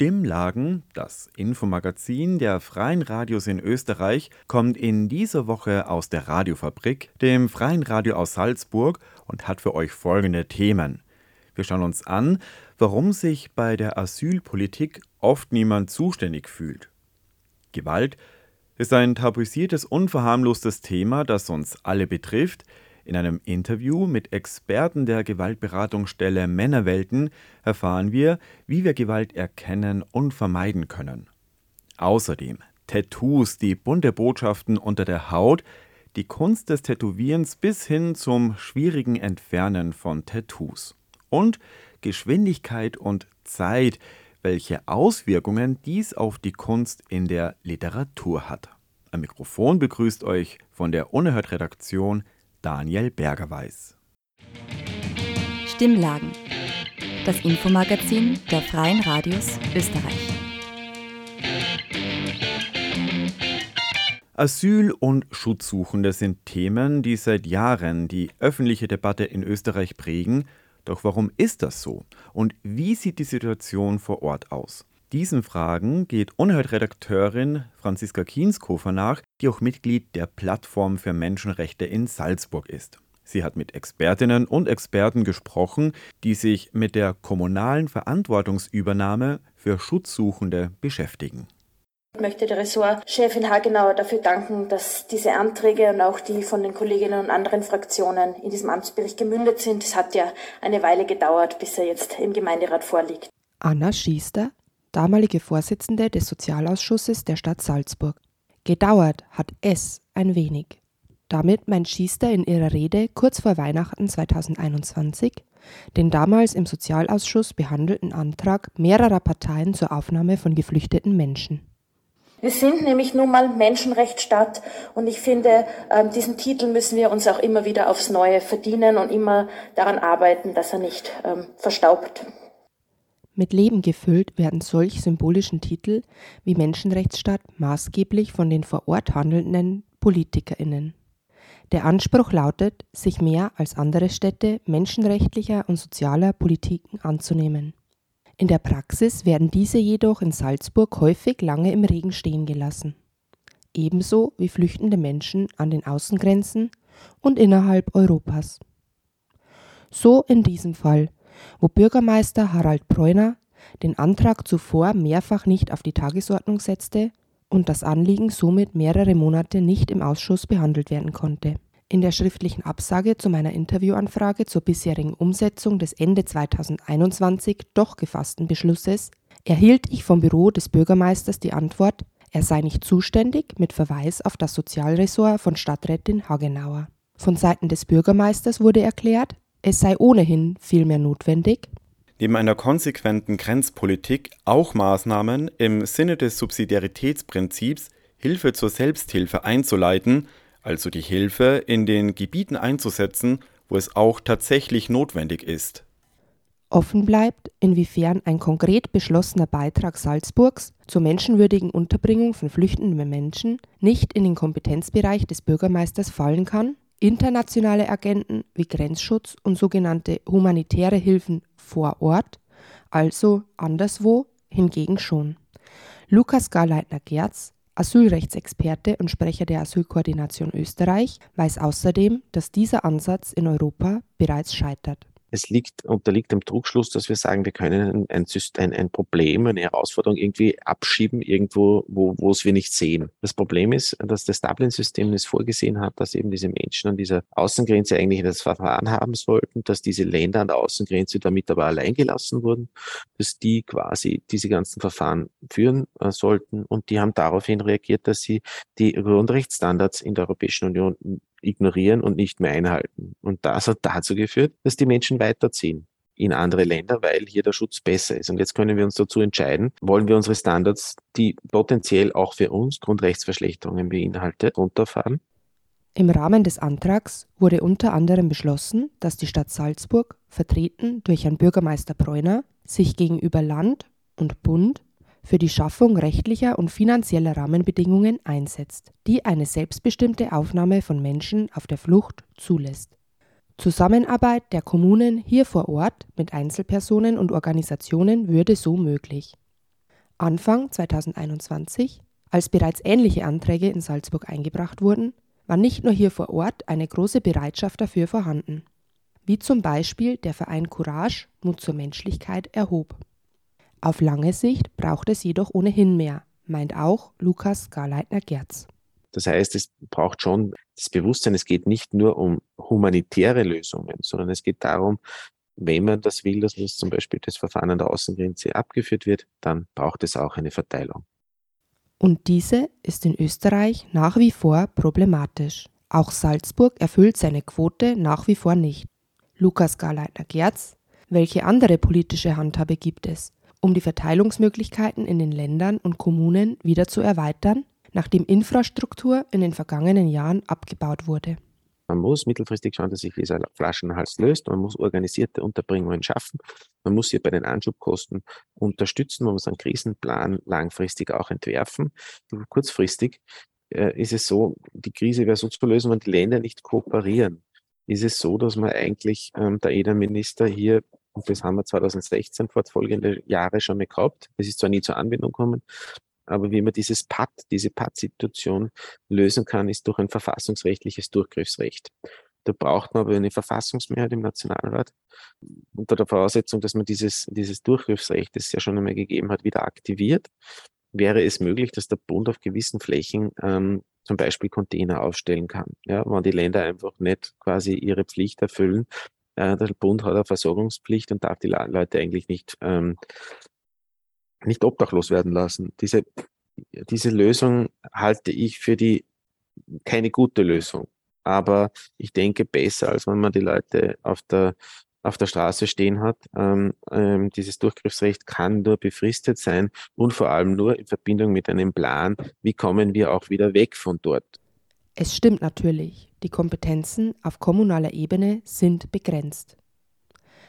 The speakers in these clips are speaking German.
Stimmlagen, das Infomagazin der Freien Radios in Österreich, kommt in dieser Woche aus der Radiofabrik, dem Freien Radio aus Salzburg, und hat für euch folgende Themen. Wir schauen uns an, warum sich bei der Asylpolitik oft niemand zuständig fühlt. Gewalt ist ein tabuisiertes, unverharmlostes Thema, das uns alle betrifft, in einem Interview mit Experten der Gewaltberatungsstelle Männerwelten erfahren wir, wie wir Gewalt erkennen und vermeiden können. Außerdem Tattoos, die bunte Botschaften unter der Haut, die Kunst des Tätowierens bis hin zum schwierigen Entfernen von Tattoos. Und Geschwindigkeit und Zeit, welche Auswirkungen dies auf die Kunst in der Literatur hat. Am Mikrofon begrüßt euch von der Unerhört Redaktion Daniel Bergerweis. Stimmlagen. Das Infomagazin der Freien Radios Österreich. Asyl und Schutzsuchende sind Themen, die seit Jahren die öffentliche Debatte in Österreich prägen. Doch warum ist das so? Und wie sieht die Situation vor Ort aus? Diesen Fragen geht Unerhört-Redakteurin Franziska Kienskofer nach, die auch Mitglied der Plattform für Menschenrechte in Salzburg ist. Sie hat mit Expertinnen und Experten gesprochen, die sich mit der kommunalen Verantwortungsübernahme für Schutzsuchende beschäftigen. Ich möchte der Ressortchefin Hagenauer dafür danken, dass diese Anträge und auch die von den Kolleginnen und anderen Fraktionen in diesem Amtsbericht gemündet sind. Es hat ja eine Weile gedauert, bis er jetzt im Gemeinderat vorliegt. Anna Schiester damalige Vorsitzende des Sozialausschusses der Stadt Salzburg. Gedauert hat es ein wenig. Damit meint Schiester in ihrer Rede kurz vor Weihnachten 2021 den damals im Sozialausschuss behandelten Antrag mehrerer Parteien zur Aufnahme von geflüchteten Menschen. Wir sind nämlich nun mal Menschenrechtsstaat und ich finde, ähm, diesen Titel müssen wir uns auch immer wieder aufs Neue verdienen und immer daran arbeiten, dass er nicht ähm, verstaubt. Mit Leben gefüllt werden solch symbolischen Titel wie Menschenrechtsstaat maßgeblich von den vor Ort handelnden PolitikerInnen. Der Anspruch lautet, sich mehr als andere Städte menschenrechtlicher und sozialer Politiken anzunehmen. In der Praxis werden diese jedoch in Salzburg häufig lange im Regen stehen gelassen. Ebenso wie flüchtende Menschen an den Außengrenzen und innerhalb Europas. So in diesem Fall, wo Bürgermeister Harald Preuner den Antrag zuvor mehrfach nicht auf die Tagesordnung setzte und das Anliegen somit mehrere Monate nicht im Ausschuss behandelt werden konnte. In der schriftlichen Absage zu meiner Interviewanfrage zur bisherigen Umsetzung des Ende 2021 doch gefassten Beschlusses erhielt ich vom Büro des Bürgermeisters die Antwort, er sei nicht zuständig mit Verweis auf das Sozialressort von Stadträtin Hagenauer. Von Seiten des Bürgermeisters wurde erklärt, es sei ohnehin vielmehr notwendig, neben einer konsequenten Grenzpolitik auch Maßnahmen im Sinne des Subsidiaritätsprinzips Hilfe zur Selbsthilfe einzuleiten, also die Hilfe in den Gebieten einzusetzen, wo es auch tatsächlich notwendig ist. Offen bleibt, inwiefern ein konkret beschlossener Beitrag Salzburgs zur menschenwürdigen Unterbringung von flüchtenden Menschen nicht in den Kompetenzbereich des Bürgermeisters fallen kann Internationale Agenten wie Grenzschutz und sogenannte humanitäre Hilfen vor Ort, also anderswo, hingegen schon. Lukas Garleitner-Gerz, Asylrechtsexperte und Sprecher der Asylkoordination Österreich, weiß außerdem, dass dieser Ansatz in Europa bereits scheitert es liegt, unterliegt dem Trugschluss, dass wir sagen, wir können ein, ein, ein Problem, eine Herausforderung irgendwie abschieben, irgendwo, wo, wo es wir nicht sehen. Das Problem ist, dass das Dublin-System es vorgesehen hat, dass eben diese Menschen an dieser Außengrenze eigentlich das Verfahren haben sollten, dass diese Länder an der Außengrenze damit aber allein gelassen wurden, dass die quasi diese ganzen Verfahren führen äh, sollten und die haben daraufhin reagiert, dass sie die Grundrechtsstandards in der Europäischen Union ignorieren und nicht mehr einhalten. Und das hat dazu geführt, dass die Menschen weiterziehen in andere Länder, weil hier der Schutz besser ist. Und jetzt können wir uns dazu entscheiden, wollen wir unsere Standards, die potenziell auch für uns Grundrechtsverschlechterungen beinhaltet, runterfahren Im Rahmen des Antrags wurde unter anderem beschlossen, dass die Stadt Salzburg, vertreten durch Herrn Bürgermeister Bräuner, sich gegenüber Land und Bund für die Schaffung rechtlicher und finanzieller Rahmenbedingungen einsetzt, die eine selbstbestimmte Aufnahme von Menschen auf der Flucht zulässt. Zusammenarbeit der Kommunen hier vor Ort mit Einzelpersonen und Organisationen würde so möglich. Anfang 2021, als bereits ähnliche Anträge in Salzburg eingebracht wurden, war nicht nur hier vor Ort eine große Bereitschaft dafür vorhanden, wie zum Beispiel der Verein Courage Mut zur Menschlichkeit erhob. Auf lange Sicht braucht es jedoch ohnehin mehr, meint auch Lukas Garleitner-Gerz. Das heißt, es braucht schon das Bewusstsein, es geht nicht nur um humanitäre Lösungen, sondern es geht darum, wenn man das will, dass zum Beispiel das Verfahren an der Außengrenze abgeführt wird, dann braucht es auch eine Verteilung. Und diese ist in Österreich nach wie vor problematisch. Auch Salzburg erfüllt seine Quote nach wie vor nicht. Lukas Garleitner-Gerz, welche andere politische Handhabe gibt es, um die Verteilungsmöglichkeiten in den Ländern und Kommunen wieder zu erweitern, nachdem Infrastruktur in den vergangenen Jahren abgebaut wurde? Man muss mittelfristig schauen, dass sich dieser Flaschenhals löst. Man muss organisierte Unterbringungen schaffen. Man muss hier bei den Anschubkosten unterstützen. Man muss einen Krisenplan langfristig auch entwerfen. Kurzfristig äh, ist es so, die Krise wäre so zu lösen, wenn die Länder nicht kooperieren. Ist es so, dass man eigentlich ähm, der EDA-Minister hier und das haben wir 2016 fortfolgende Jahre schon mal gehabt. Das ist zwar nie zur Anwendung gekommen, aber wie man dieses PAD, diese PAD-Situation lösen kann, ist durch ein verfassungsrechtliches Durchgriffsrecht. Da braucht man aber eine Verfassungsmehrheit im Nationalrat unter der Voraussetzung, dass man dieses, dieses Durchgriffsrecht, das es ja schon einmal gegeben hat, wieder aktiviert. Wäre es möglich, dass der Bund auf gewissen Flächen ähm, zum Beispiel Container aufstellen kann. Ja, wenn die Länder einfach nicht quasi ihre Pflicht erfüllen. Äh, der Bund hat eine Versorgungspflicht und darf die Leute eigentlich nicht ähm, nicht obdachlos werden lassen. Diese, diese Lösung halte ich für die keine gute Lösung. Aber ich denke besser, als wenn man die Leute auf der, auf der Straße stehen hat. Ähm, ähm, dieses Durchgriffsrecht kann nur befristet sein und vor allem nur in Verbindung mit einem Plan, wie kommen wir auch wieder weg von dort. Es stimmt natürlich, die Kompetenzen auf kommunaler Ebene sind begrenzt.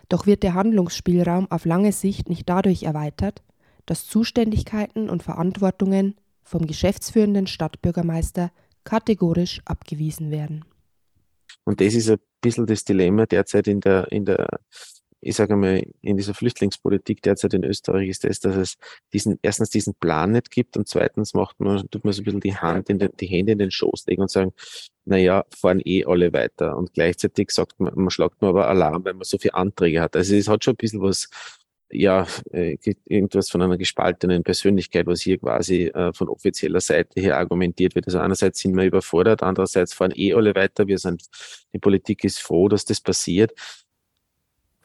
Doch wird der Handlungsspielraum auf lange Sicht nicht dadurch erweitert, dass Zuständigkeiten und Verantwortungen vom geschäftsführenden Stadtbürgermeister kategorisch abgewiesen werden. Und das ist ein bisschen das Dilemma derzeit in der, in der, ich sage mal, in dieser Flüchtlingspolitik derzeit in Österreich ist das, dass es diesen, erstens diesen Plan nicht gibt und zweitens macht man, tut man so ein bisschen die Hand in den, die Hände in den Schoß legen und sagen, naja, fahren eh alle weiter. Und gleichzeitig sagt man, man schlagt man aber Alarm, weil man so viele Anträge hat. Also es hat schon ein bisschen was, ja, äh, irgendwas von einer gespaltenen Persönlichkeit, was hier quasi äh, von offizieller Seite her argumentiert wird. Also einerseits sind wir überfordert, andererseits fahren eh alle weiter. Wir sind, die Politik ist froh, dass das passiert.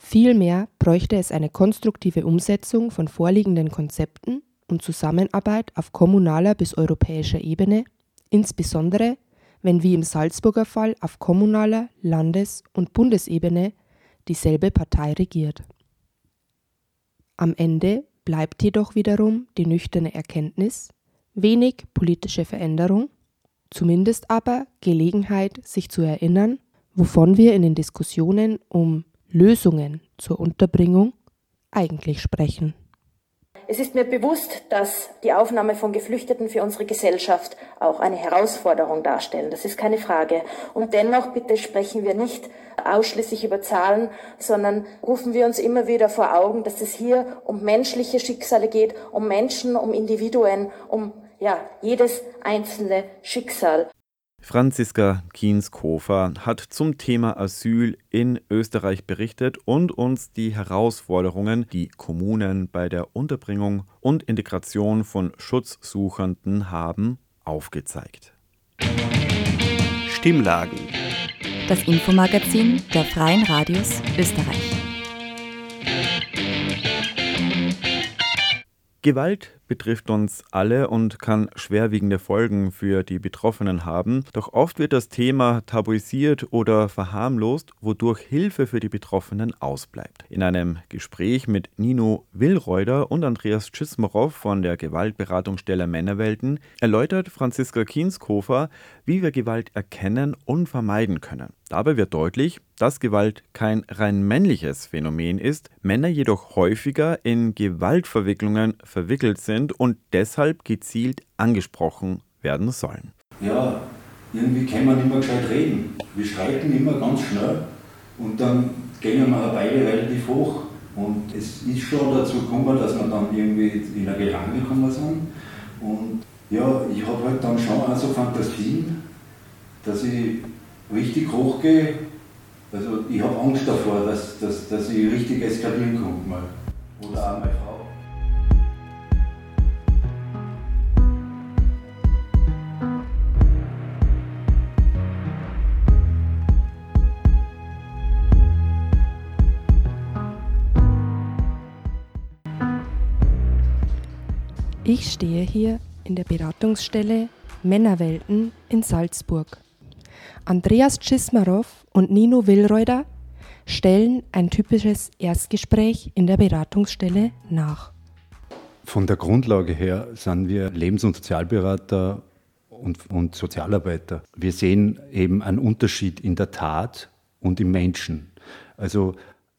Vielmehr bräuchte es eine konstruktive Umsetzung von vorliegenden Konzepten und Zusammenarbeit auf kommunaler bis europäischer Ebene, insbesondere wenn wie im Salzburger Fall auf kommunaler, Landes- und Bundesebene dieselbe Partei regiert. Am Ende bleibt jedoch wiederum die nüchterne Erkenntnis, wenig politische Veränderung, zumindest aber Gelegenheit, sich zu erinnern, wovon wir in den Diskussionen um Lösungen zur Unterbringung eigentlich sprechen. Es ist mir bewusst, dass die Aufnahme von Geflüchteten für unsere Gesellschaft auch eine Herausforderung darstellen. Das ist keine Frage. Und dennoch bitte sprechen wir nicht ausschließlich über Zahlen, sondern rufen wir uns immer wieder vor Augen, dass es hier um menschliche Schicksale geht, um Menschen, um Individuen, um ja, jedes einzelne Schicksal. Franziska Kienskofer hat zum Thema Asyl in Österreich berichtet und uns die Herausforderungen, die Kommunen bei der Unterbringung und Integration von Schutzsuchenden haben, aufgezeigt. Stimmlagen. Das Infomagazin der Freien Radios Österreich. Gewalt betrifft uns alle und kann schwerwiegende Folgen für die Betroffenen haben. Doch oft wird das Thema tabuisiert oder verharmlost, wodurch Hilfe für die Betroffenen ausbleibt. In einem Gespräch mit Nino Willreuder und Andreas Tschismarow von der Gewaltberatungsstelle Männerwelten erläutert Franziska Kienskofer, wie wir Gewalt erkennen und vermeiden können. Dabei wird deutlich, dass Gewalt kein rein männliches Phänomen ist, Männer jedoch häufiger in Gewaltverwicklungen verwickelt sind und deshalb gezielt angesprochen werden sollen. Ja, irgendwie kann man immer gescheit reden. Wir streiten immer ganz schnell und dann gehen wir beide relativ hoch. Und es ist schon dazu gekommen, dass wir dann irgendwie in eine Gelange gekommen sind. Und ja, ich habe halt dann schon auch so Fantasien, dass ich richtig hochgehe, also ich habe Angst davor, dass, dass, dass ich richtig eskalieren komme mal. Oder auch meine Frau. Ich stehe hier in der Beratungsstelle Männerwelten in Salzburg. Andreas Czismarow und Nino Willreuder stellen ein typisches Erstgespräch in der Beratungsstelle nach. Von der Grundlage her sind wir Lebens- und Sozialberater und, und Sozialarbeiter. Wir sehen eben einen Unterschied in der Tat und im Menschen. Also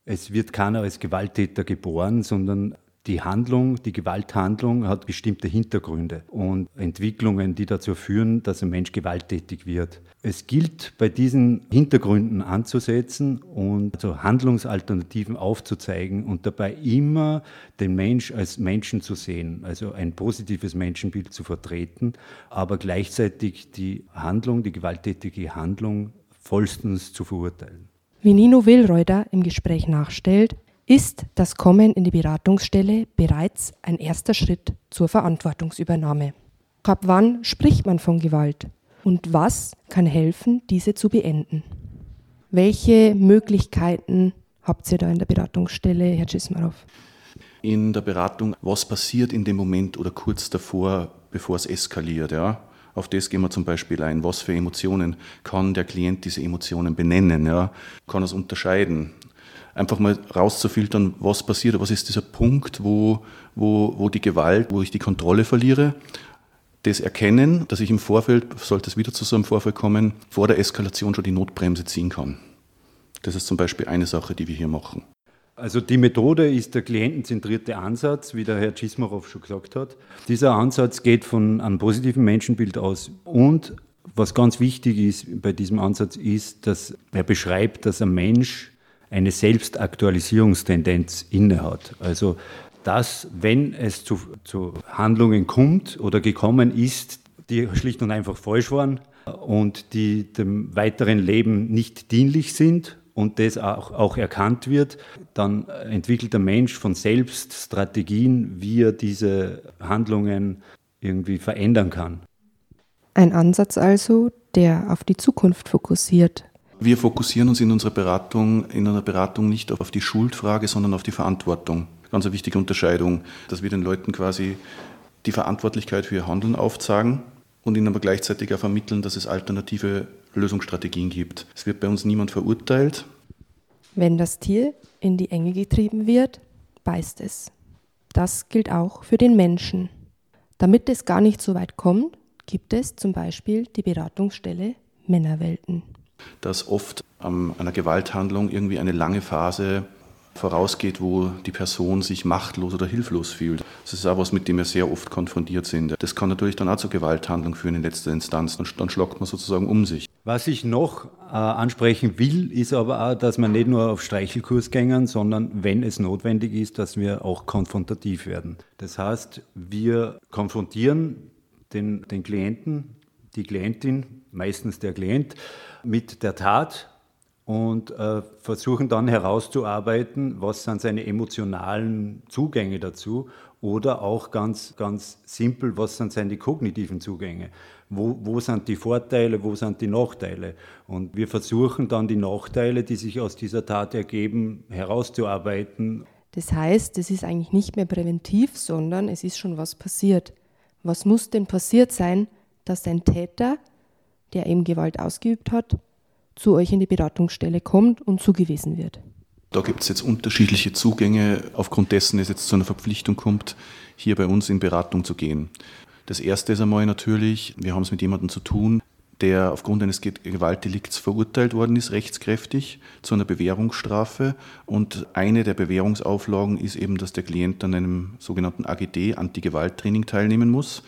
es wird keiner als Gewalttäter geboren, sondern die Handlung, die Gewalthandlung hat bestimmte Hintergründe und Entwicklungen, die dazu führen, dass ein Mensch gewalttätig wird. Es gilt bei diesen Hintergründen anzusetzen und also Handlungsalternativen aufzuzeigen und dabei immer den Mensch als Menschen zu sehen, also ein positives Menschenbild zu vertreten, aber gleichzeitig die Handlung, die gewalttätige Handlung vollstens zu verurteilen. Wie Nino Willreuter im Gespräch nachstellt, ist das Kommen in die Beratungsstelle bereits ein erster Schritt zur Verantwortungsübernahme. Ab wann spricht man von Gewalt? Und was kann helfen, diese zu beenden? Welche Möglichkeiten habt ihr da in der Beratungsstelle, Herr Cismarov? In der Beratung, was passiert in dem Moment oder kurz davor, bevor es eskaliert, ja? Auf das gehen wir zum Beispiel ein. Was für Emotionen kann der Klient diese Emotionen benennen? Ja? Kann es unterscheiden? Einfach mal rauszufiltern, was passiert, was ist dieser Punkt, wo, wo, wo die Gewalt, wo ich die Kontrolle verliere. Das Erkennen, dass ich im Vorfeld, sollte es wieder zu so einem Vorfall kommen, vor der Eskalation schon die Notbremse ziehen kann. Das ist zum Beispiel eine Sache, die wir hier machen. Also die Methode ist der klientenzentrierte Ansatz, wie der Herr Czismarov schon gesagt hat. Dieser Ansatz geht von einem positiven Menschenbild aus und was ganz wichtig ist bei diesem Ansatz ist, dass er beschreibt, dass ein Mensch eine Selbstaktualisierungstendenz innehat. Also dass, wenn es zu, zu Handlungen kommt oder gekommen ist, die schlicht und einfach falsch waren und die dem weiteren Leben nicht dienlich sind und das auch, auch erkannt wird, dann entwickelt der Mensch von selbst Strategien, wie er diese Handlungen irgendwie verändern kann. Ein Ansatz also, der auf die Zukunft fokussiert, wir fokussieren uns in unserer Beratung, in einer Beratung nicht auf die Schuldfrage, sondern auf die Verantwortung. Ganz eine wichtige Unterscheidung, dass wir den Leuten quasi die Verantwortlichkeit für ihr Handeln aufzeigen und ihnen aber gleichzeitig auch vermitteln, dass es alternative Lösungsstrategien gibt. Es wird bei uns niemand verurteilt. Wenn das Tier in die Enge getrieben wird, beißt es. Das gilt auch für den Menschen. Damit es gar nicht so weit kommt, gibt es zum Beispiel die Beratungsstelle Männerwelten dass oft ähm, einer Gewalthandlung irgendwie eine lange Phase vorausgeht, wo die Person sich machtlos oder hilflos fühlt. Das ist auch was, mit dem wir sehr oft konfrontiert sind. Das kann natürlich dann auch zur Gewalthandlung führen in letzter Instanz. Dann schlagt man sozusagen um sich. Was ich noch äh, ansprechen will, ist aber auch, dass wir nicht nur auf Streichelkurs gängen, sondern wenn es notwendig ist, dass wir auch konfrontativ werden. Das heißt, wir konfrontieren den, den Klienten, die Klientin, meistens der Klient, mit der Tat und äh, versuchen dann herauszuarbeiten, was sind seine emotionalen Zugänge dazu oder auch ganz, ganz simpel, was sind seine kognitiven Zugänge. Wo, wo sind die Vorteile, wo sind die Nachteile? Und wir versuchen dann die Nachteile, die sich aus dieser Tat ergeben, herauszuarbeiten. Das heißt, es ist eigentlich nicht mehr präventiv, sondern es ist schon was passiert. Was muss denn passiert sein, dass ein Täter, der eben Gewalt ausgeübt hat, zu euch in die Beratungsstelle kommt und zugewiesen wird? Da gibt es jetzt unterschiedliche Zugänge, aufgrund dessen es jetzt zu einer Verpflichtung kommt, hier bei uns in Beratung zu gehen. Das erste ist einmal natürlich, wir haben es mit jemandem zu tun, der aufgrund eines Gewaltdelikts verurteilt worden ist, rechtskräftig zu einer Bewährungsstrafe. Und eine der Bewährungsauflagen ist eben, dass der Klient an einem sogenannten AGD, Anti-Gewalt-Training, teilnehmen muss.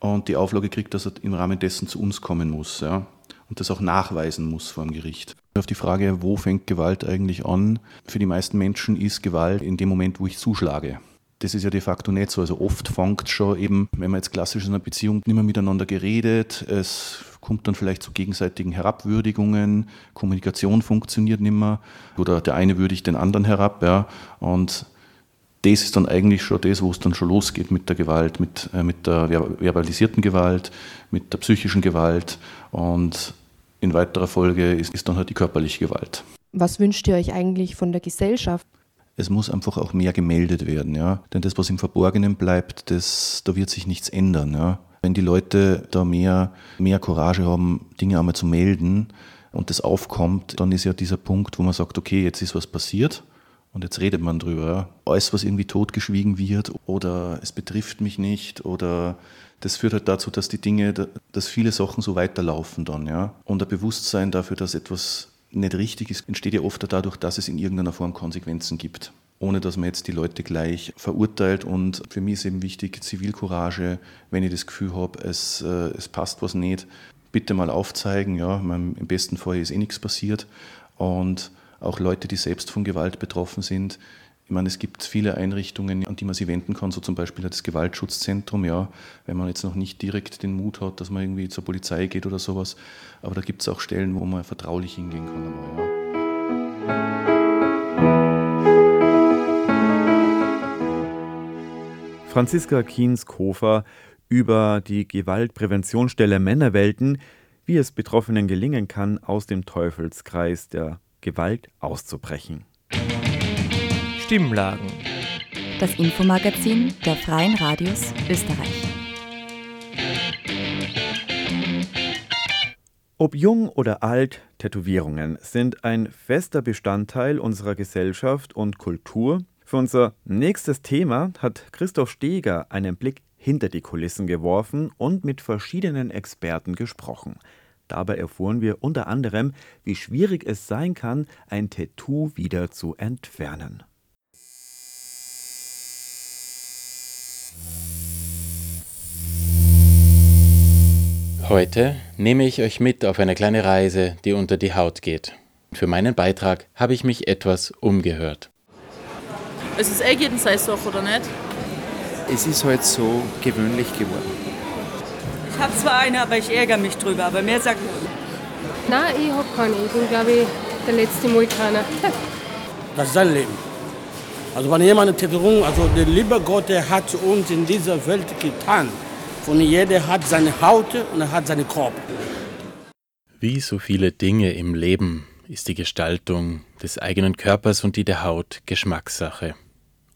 Und die Auflage kriegt, dass er im Rahmen dessen zu uns kommen muss. Ja, und das auch nachweisen muss vor dem Gericht. Auf die Frage, wo fängt Gewalt eigentlich an? Für die meisten Menschen ist Gewalt in dem Moment, wo ich zuschlage. Das ist ja de facto nicht so. Also oft fängt schon eben, wenn man jetzt klassisch in einer Beziehung nicht mehr miteinander geredet, es kommt dann vielleicht zu gegenseitigen Herabwürdigungen, Kommunikation funktioniert nicht mehr oder der eine würdigt den anderen herab. Ja, und das ist dann eigentlich schon das, wo es dann schon losgeht mit der Gewalt, mit, äh, mit der verbalisierten Gewalt, mit der psychischen Gewalt und in weiterer Folge ist, ist dann halt die körperliche Gewalt. Was wünscht ihr euch eigentlich von der Gesellschaft? Es muss einfach auch mehr gemeldet werden, ja. Denn das, was im Verborgenen bleibt, das, da wird sich nichts ändern, ja. Wenn die Leute da mehr, mehr Courage haben, Dinge einmal zu melden und das aufkommt, dann ist ja dieser Punkt, wo man sagt, okay, jetzt ist was passiert und jetzt redet man drüber. Alles, was irgendwie totgeschwiegen wird oder es betrifft mich nicht oder das führt halt dazu, dass die Dinge, dass viele Sachen so weiterlaufen dann, ja. Und ein Bewusstsein dafür, dass etwas nicht richtig ist, entsteht ja oft dadurch, dass es in irgendeiner Form Konsequenzen gibt. Ohne dass man jetzt die Leute gleich verurteilt. Und für mich ist eben wichtig, Zivilcourage, wenn ich das Gefühl habe, es, äh, es passt was nicht, bitte mal aufzeigen. Ja, Im besten Fall ist eh nichts passiert. Und auch Leute, die selbst von Gewalt betroffen sind, ich meine, es gibt viele Einrichtungen, an die man sich wenden kann, so zum Beispiel das Gewaltschutzzentrum, ja, wenn man jetzt noch nicht direkt den Mut hat, dass man irgendwie zur Polizei geht oder sowas. Aber da gibt es auch Stellen, wo man vertraulich hingehen kann. Einmal, ja. Franziska Kienskofer über die Gewaltpräventionsstelle Männerwelten, wie es Betroffenen gelingen kann, aus dem Teufelskreis der Gewalt auszubrechen. Stimmlagen. Das Infomagazin der Freien Radios Österreich. Ob jung oder alt, Tätowierungen sind ein fester Bestandteil unserer Gesellschaft und Kultur. Für unser nächstes Thema hat Christoph Steger einen Blick hinter die Kulissen geworfen und mit verschiedenen Experten gesprochen. Dabei erfuhren wir unter anderem, wie schwierig es sein kann, ein Tattoo wieder zu entfernen. Heute nehme ich euch mit auf eine kleine Reise, die unter die Haut geht. Für meinen Beitrag habe ich mich etwas umgehört. Es ist eh jeden Sache, oder nicht? Es ist halt so gewöhnlich geworden. Ich habe zwar eine, aber ich ärgere mich drüber. Aber mehr sagt Nein, ich habe keine. Ich bin, glaube ich, der letzte Mulkaner. das ist sein Leben. Also wenn jemand eine Tätowierung, also der liebe Gott, der hat uns in dieser Welt getan. Und jeder hat seine Haut und er hat seinen Kopf. Wie so viele Dinge im Leben ist die Gestaltung des eigenen Körpers und die der Haut Geschmackssache.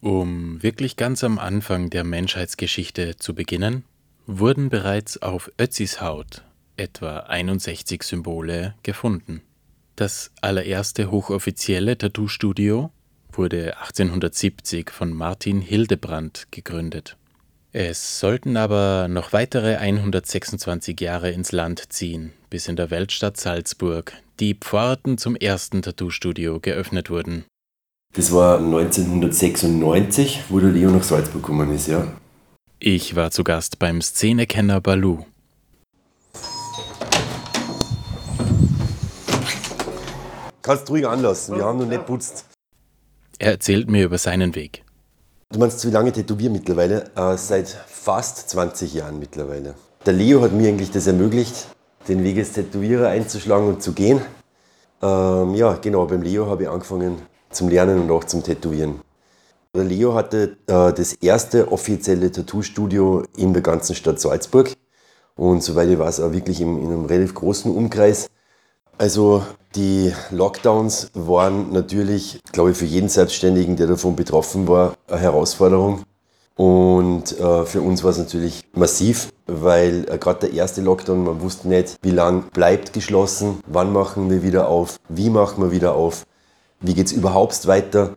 Um wirklich ganz am Anfang der Menschheitsgeschichte zu beginnen, wurden bereits auf Ötzis Haut etwa 61 Symbole gefunden. Das allererste hochoffizielle Tattoo-Studio wurde 1870 von Martin Hildebrandt gegründet. Es sollten aber noch weitere 126 Jahre ins Land ziehen, bis in der Weltstadt Salzburg die Pforten zum ersten Tattoo-Studio geöffnet wurden. Das war 1996, wo der Leo nach Salzburg gekommen ist, ja. Ich war zu Gast beim Szenekenner Balu. Kannst du ruhig anlassen, wir haben noch nicht putzt. Er erzählt mir über seinen Weg. Du meinst, wie lange tätowiere mittlerweile? Äh, seit fast 20 Jahren mittlerweile. Der Leo hat mir eigentlich das ermöglicht, den Weg als Tätowierer einzuschlagen und zu gehen. Ähm, ja, genau, beim Leo habe ich angefangen zum Lernen und auch zum Tätowieren. Leo hatte äh, das erste offizielle Tattoo-Studio in der ganzen Stadt Salzburg und soweit ich weiß auch wirklich in, in einem relativ großen Umkreis. Also Die Lockdowns waren natürlich, glaube ich, für jeden Selbstständigen, der davon betroffen war, eine Herausforderung. Und äh, für uns war es natürlich massiv, weil äh, gerade der erste Lockdown, man wusste nicht, wie lang bleibt geschlossen, wann machen wir wieder auf, wie machen wir wieder auf, wie geht es überhaupt weiter.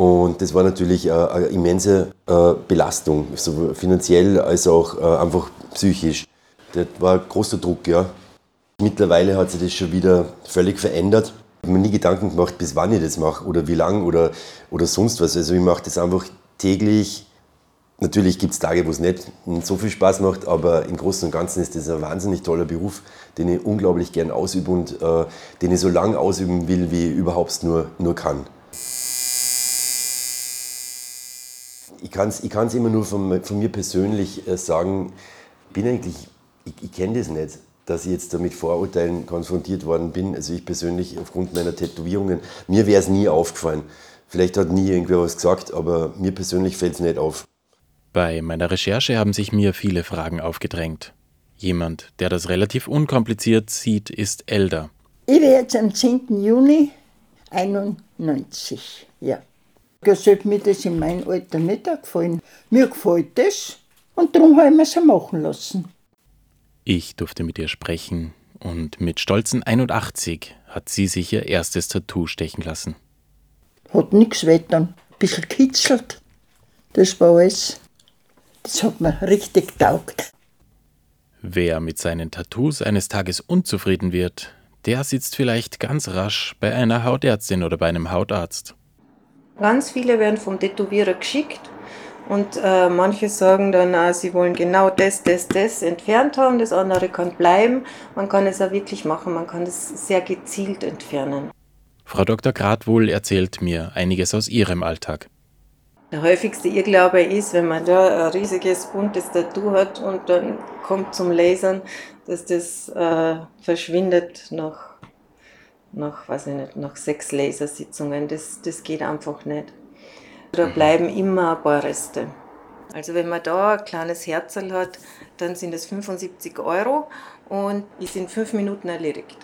Und das war natürlich äh, eine immense äh, Belastung, sowohl finanziell als auch äh, einfach psychisch. Das war ein großer Druck, ja. Mittlerweile hat sich das schon wieder völlig verändert. Ich habe mir nie Gedanken gemacht, bis wann ich das mache oder wie lang oder, oder sonst was. Also ich mache das einfach täglich. Natürlich gibt es Tage, wo es nicht so viel Spaß macht, aber im Großen und Ganzen ist das ein wahnsinnig toller Beruf, den ich unglaublich gern ausübe und äh, den ich so lange ausüben will, wie ich überhaupt nur, nur kann. Ich kann es ich kann's immer nur von, von mir persönlich äh, sagen, bin eigentlich, ich, ich kenne das nicht dass ich jetzt da mit Vorurteilen konfrontiert worden bin. Also ich persönlich aufgrund meiner Tätowierungen, mir wäre es nie aufgefallen. Vielleicht hat nie irgendwer was gesagt, aber mir persönlich fällt es nicht auf. Bei meiner Recherche haben sich mir viele Fragen aufgedrängt. Jemand, der das relativ unkompliziert sieht, ist Elder. Ich werde jetzt am 10. Juni 91, ja. Das sollte mir das in meinem Alter nicht gefallen. Mir gefällt das und darum habe ich mir es machen lassen. Ich durfte mit ihr sprechen und mit stolzen 81 hat sie sich ihr erstes Tattoo stechen lassen. Hat nichts weiter, ein bisschen kitzelt. Das war alles. Das hat mir richtig taugt. Wer mit seinen Tattoos eines Tages unzufrieden wird, der sitzt vielleicht ganz rasch bei einer Hautärztin oder bei einem Hautarzt. Ganz viele werden vom Tätowierer geschickt und äh, manche sagen dann, äh, sie wollen genau das, das, das entfernt haben, das andere kann bleiben. Man kann es auch wirklich machen, man kann es sehr gezielt entfernen. Frau Dr. Gradwohl erzählt mir einiges aus ihrem Alltag. Der häufigste Irrglaube ist, wenn man da ein riesiges buntes Tattoo hat und dann kommt zum Lasern, dass das äh, verschwindet nach, nach, weiß ich nicht, nach sechs Lasersitzungen. Das, das geht einfach nicht. Da bleiben immer ein paar Reste. Also wenn man da ein kleines Herzl hat, dann sind es 75 Euro und ist in fünf Minuten erledigt.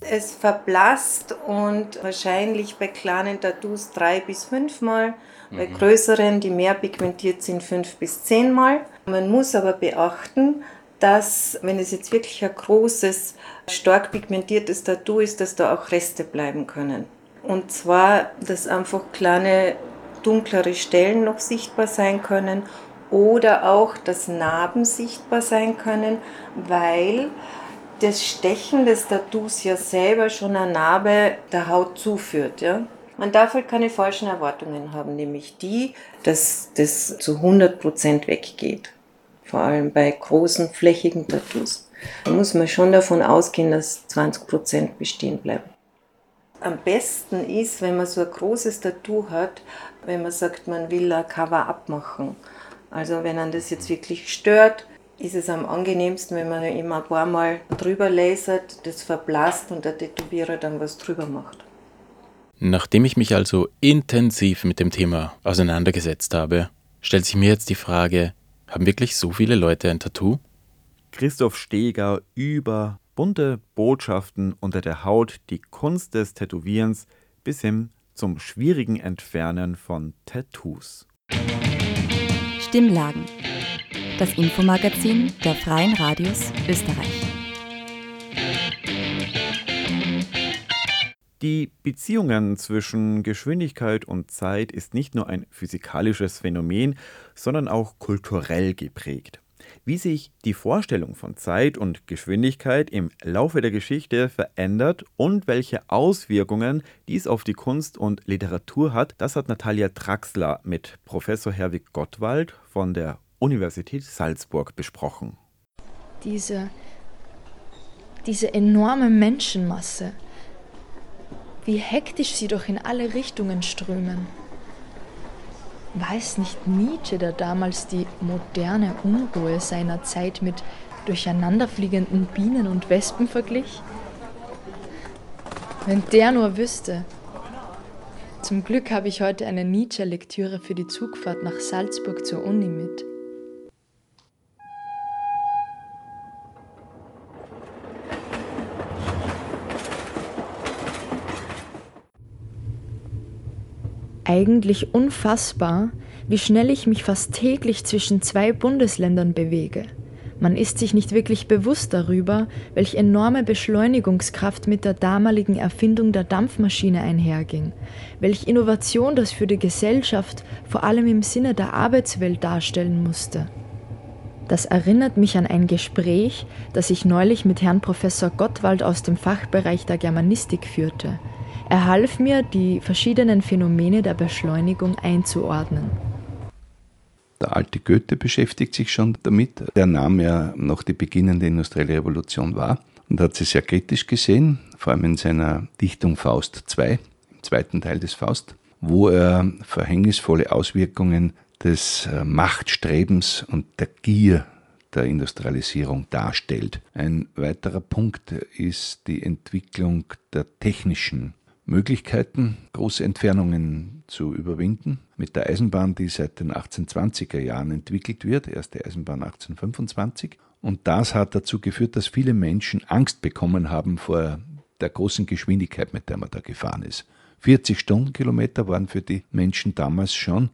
Es verblasst und wahrscheinlich bei kleinen Tattoos drei bis fünfmal, mhm. bei größeren, die mehr pigmentiert sind, fünf bis zehnmal. Man muss aber beachten, dass, wenn es jetzt wirklich ein großes, stark pigmentiertes Tattoo ist, dass da auch Reste bleiben können. Und zwar, dass einfach kleine dunklere Stellen noch sichtbar sein können oder auch, dass Narben sichtbar sein können, weil das Stechen des Tattoos ja selber schon eine Narbe der Haut zuführt. Ja? Man darf halt keine falschen Erwartungen haben, nämlich die, dass das zu 100% weggeht vor allem bei großen flächigen Tattoos. Da muss man schon davon ausgehen, dass 20% bestehen bleiben. Am besten ist, wenn man so ein großes Tattoo hat, wenn man sagt, man will ein Cover-up machen. Also wenn man das jetzt wirklich stört, ist es am angenehmsten, wenn man immer ein paar Mal drüber lasert, das verblasst und der Tätowierer dann was drüber macht. Nachdem ich mich also intensiv mit dem Thema auseinandergesetzt habe, stellt sich mir jetzt die Frage, haben wirklich so viele Leute ein Tattoo? Christoph Steger über bunte Botschaften unter der Haut, die Kunst des Tätowierens bis hin zum schwierigen Entfernen von Tattoos. Stimmlagen. Das Infomagazin der Freien Radios Österreich. Die Beziehungen zwischen Geschwindigkeit und Zeit ist nicht nur ein physikalisches Phänomen, sondern auch kulturell geprägt. Wie sich die Vorstellung von Zeit und Geschwindigkeit im Laufe der Geschichte verändert und welche Auswirkungen dies auf die Kunst und Literatur hat, das hat Natalia Traxler mit Professor Herwig Gottwald von der Universität Salzburg besprochen. Diese, diese enorme Menschenmasse, wie hektisch sie doch in alle Richtungen strömen. Weiß nicht Nietzsche, der damals die moderne Unruhe seiner Zeit mit durcheinanderfliegenden Bienen und Wespen verglich? Wenn der nur wüsste. Zum Glück habe ich heute eine Nietzsche-Lektüre für die Zugfahrt nach Salzburg zur Uni mit. Eigentlich unfassbar, wie schnell ich mich fast täglich zwischen zwei Bundesländern bewege. Man ist sich nicht wirklich bewusst darüber, welch enorme Beschleunigungskraft mit der damaligen Erfindung der Dampfmaschine einherging, welch Innovation das für die Gesellschaft vor allem im Sinne der Arbeitswelt darstellen musste. Das erinnert mich an ein Gespräch, das ich neulich mit Herrn Professor Gottwald aus dem Fachbereich der Germanistik führte. Er half mir, die verschiedenen Phänomene der Beschleunigung einzuordnen. Der alte Goethe beschäftigt sich schon damit. Der nahm ja noch die beginnende industrielle Revolution wahr und hat sie sehr kritisch gesehen, vor allem in seiner Dichtung Faust II, im zweiten Teil des Faust, wo er verhängnisvolle Auswirkungen des äh, Machtstrebens und der Gier der Industrialisierung darstellt. Ein weiterer Punkt ist die Entwicklung der technischen Möglichkeiten, große Entfernungen zu überwinden. Mit der Eisenbahn, die seit den 1820er Jahren entwickelt wird, erste Eisenbahn 1825. Und das hat dazu geführt, dass viele Menschen Angst bekommen haben vor der großen Geschwindigkeit, mit der man da gefahren ist. 40 Stundenkilometer waren für die Menschen damals schon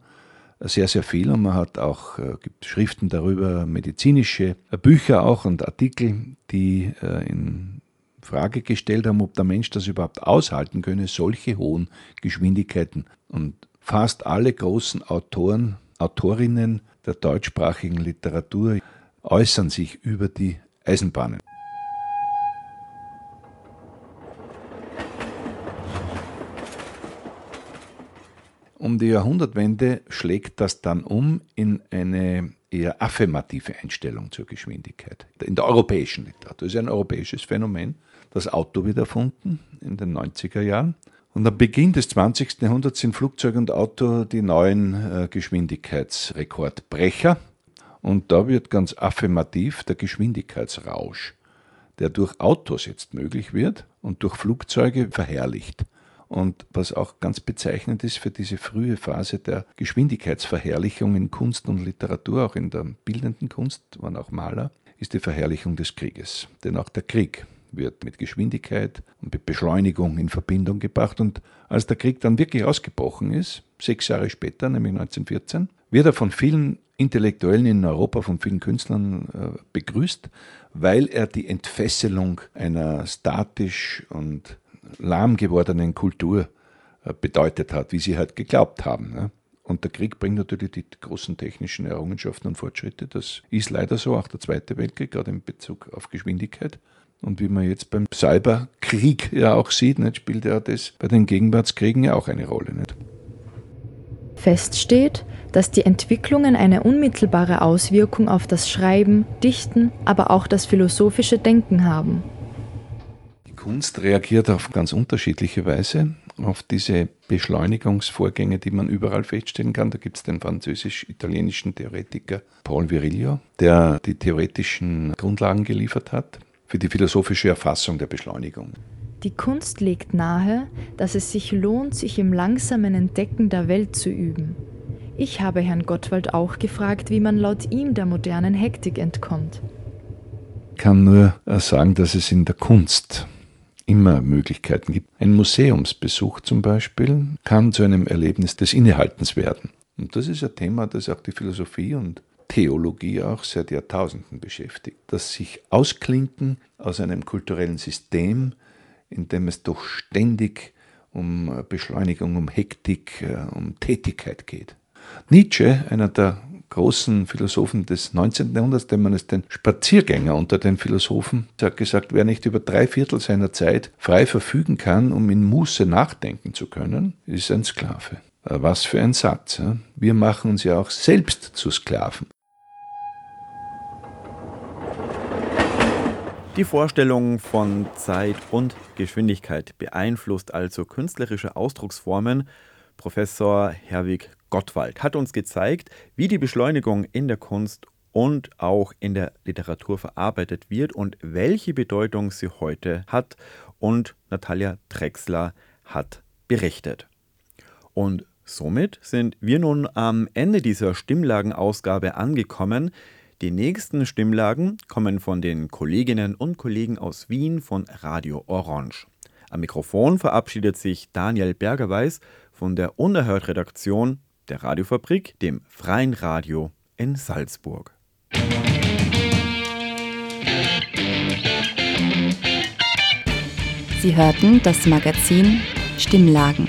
sehr, sehr viel und man hat auch äh, gibt Schriften darüber, medizinische Bücher auch und Artikel, die äh, in Frage gestellt haben, ob der Mensch das überhaupt aushalten könne, solche hohen Geschwindigkeiten. Und fast alle großen Autoren, Autorinnen der deutschsprachigen Literatur äußern sich über die Eisenbahnen. Um die Jahrhundertwende schlägt das dann um in eine eher affirmative Einstellung zur Geschwindigkeit. In der europäischen Literatur. Das ist ein europäisches Phänomen das Auto wieder erfunden in den 90er Jahren. Und am Beginn des 20. Jahrhunderts sind Flugzeug und Auto die neuen äh, Geschwindigkeitsrekordbrecher. Und da wird ganz affirmativ der Geschwindigkeitsrausch, der durch Autos jetzt möglich wird und durch Flugzeuge verherrlicht. Und was auch ganz bezeichnend ist für diese frühe Phase der Geschwindigkeitsverherrlichung in Kunst und Literatur, auch in der bildenden Kunst, waren auch Maler, ist die Verherrlichung des Krieges. Denn auch der Krieg wird mit Geschwindigkeit und mit Beschleunigung in Verbindung gebracht. Und als der Krieg dann wirklich ausgebrochen ist, sechs Jahre später, nämlich 1914, wird er von vielen Intellektuellen in Europa, von vielen Künstlern äh, begrüßt, weil er die Entfesselung einer statisch und lahm gewordenen Kultur äh, bedeutet hat, wie sie halt geglaubt haben. Ne? Und der Krieg bringt natürlich die großen technischen Errungenschaften und Fortschritte. Das ist leider so, auch der Zweite Weltkrieg, gerade in Bezug auf Geschwindigkeit. Und wie man jetzt beim Cyberkrieg ja auch sieht, nicht, spielt ja das bei den Gegenwartskriegen ja auch eine Rolle. Nicht? Fest steht, dass die Entwicklungen eine unmittelbare Auswirkung auf das Schreiben, Dichten, aber auch das philosophische Denken haben. Die Kunst reagiert auf ganz unterschiedliche Weise auf diese Beschleunigungsvorgänge, die man überall feststellen kann. Da gibt es den französisch-italienischen Theoretiker Paul Virilio, der die theoretischen Grundlagen geliefert hat für die philosophische Erfassung der Beschleunigung. Die Kunst legt nahe, dass es sich lohnt, sich im langsamen Entdecken der Welt zu üben. Ich habe Herrn Gottwald auch gefragt, wie man laut ihm der modernen Hektik entkommt. Ich kann nur sagen, dass es in der Kunst immer Möglichkeiten gibt. Ein Museumsbesuch zum Beispiel kann zu einem Erlebnis des Innehaltens werden. Und das ist ein Thema, das auch die Philosophie und Theologie auch seit Jahrtausenden beschäftigt. Das sich ausklinken aus einem kulturellen System, in dem es doch ständig um Beschleunigung, um Hektik, äh, um Tätigkeit geht. Nietzsche, einer der großen Philosophen des 19. Jahrhunderts, den man es den Spaziergänger unter den Philosophen, hat gesagt, wer nicht über drei Viertel seiner Zeit frei verfügen kann, um in Muße nachdenken zu können, ist ein Sklave. Äh, was für ein Satz. Wir machen uns ja auch selbst zu Sklaven. Die Vorstellung von Zeit und Geschwindigkeit beeinflusst also künstlerische Ausdrucksformen. Professor Herwig Gottwald hat uns gezeigt, wie die Beschleunigung in der Kunst und auch in der Literatur verarbeitet wird und welche Bedeutung sie heute hat. Und Natalia Drexler hat berichtet. Und Somit sind wir nun am Ende dieser Stimmlagenausgabe angekommen. Die nächsten Stimmlagen kommen von den Kolleginnen und Kollegen aus Wien von Radio Orange. Am Mikrofon verabschiedet sich Daniel Bergerweis von der Unerhört-Redaktion der Radiofabrik, dem Freien Radio in Salzburg. Sie hörten das Magazin Stimmlagen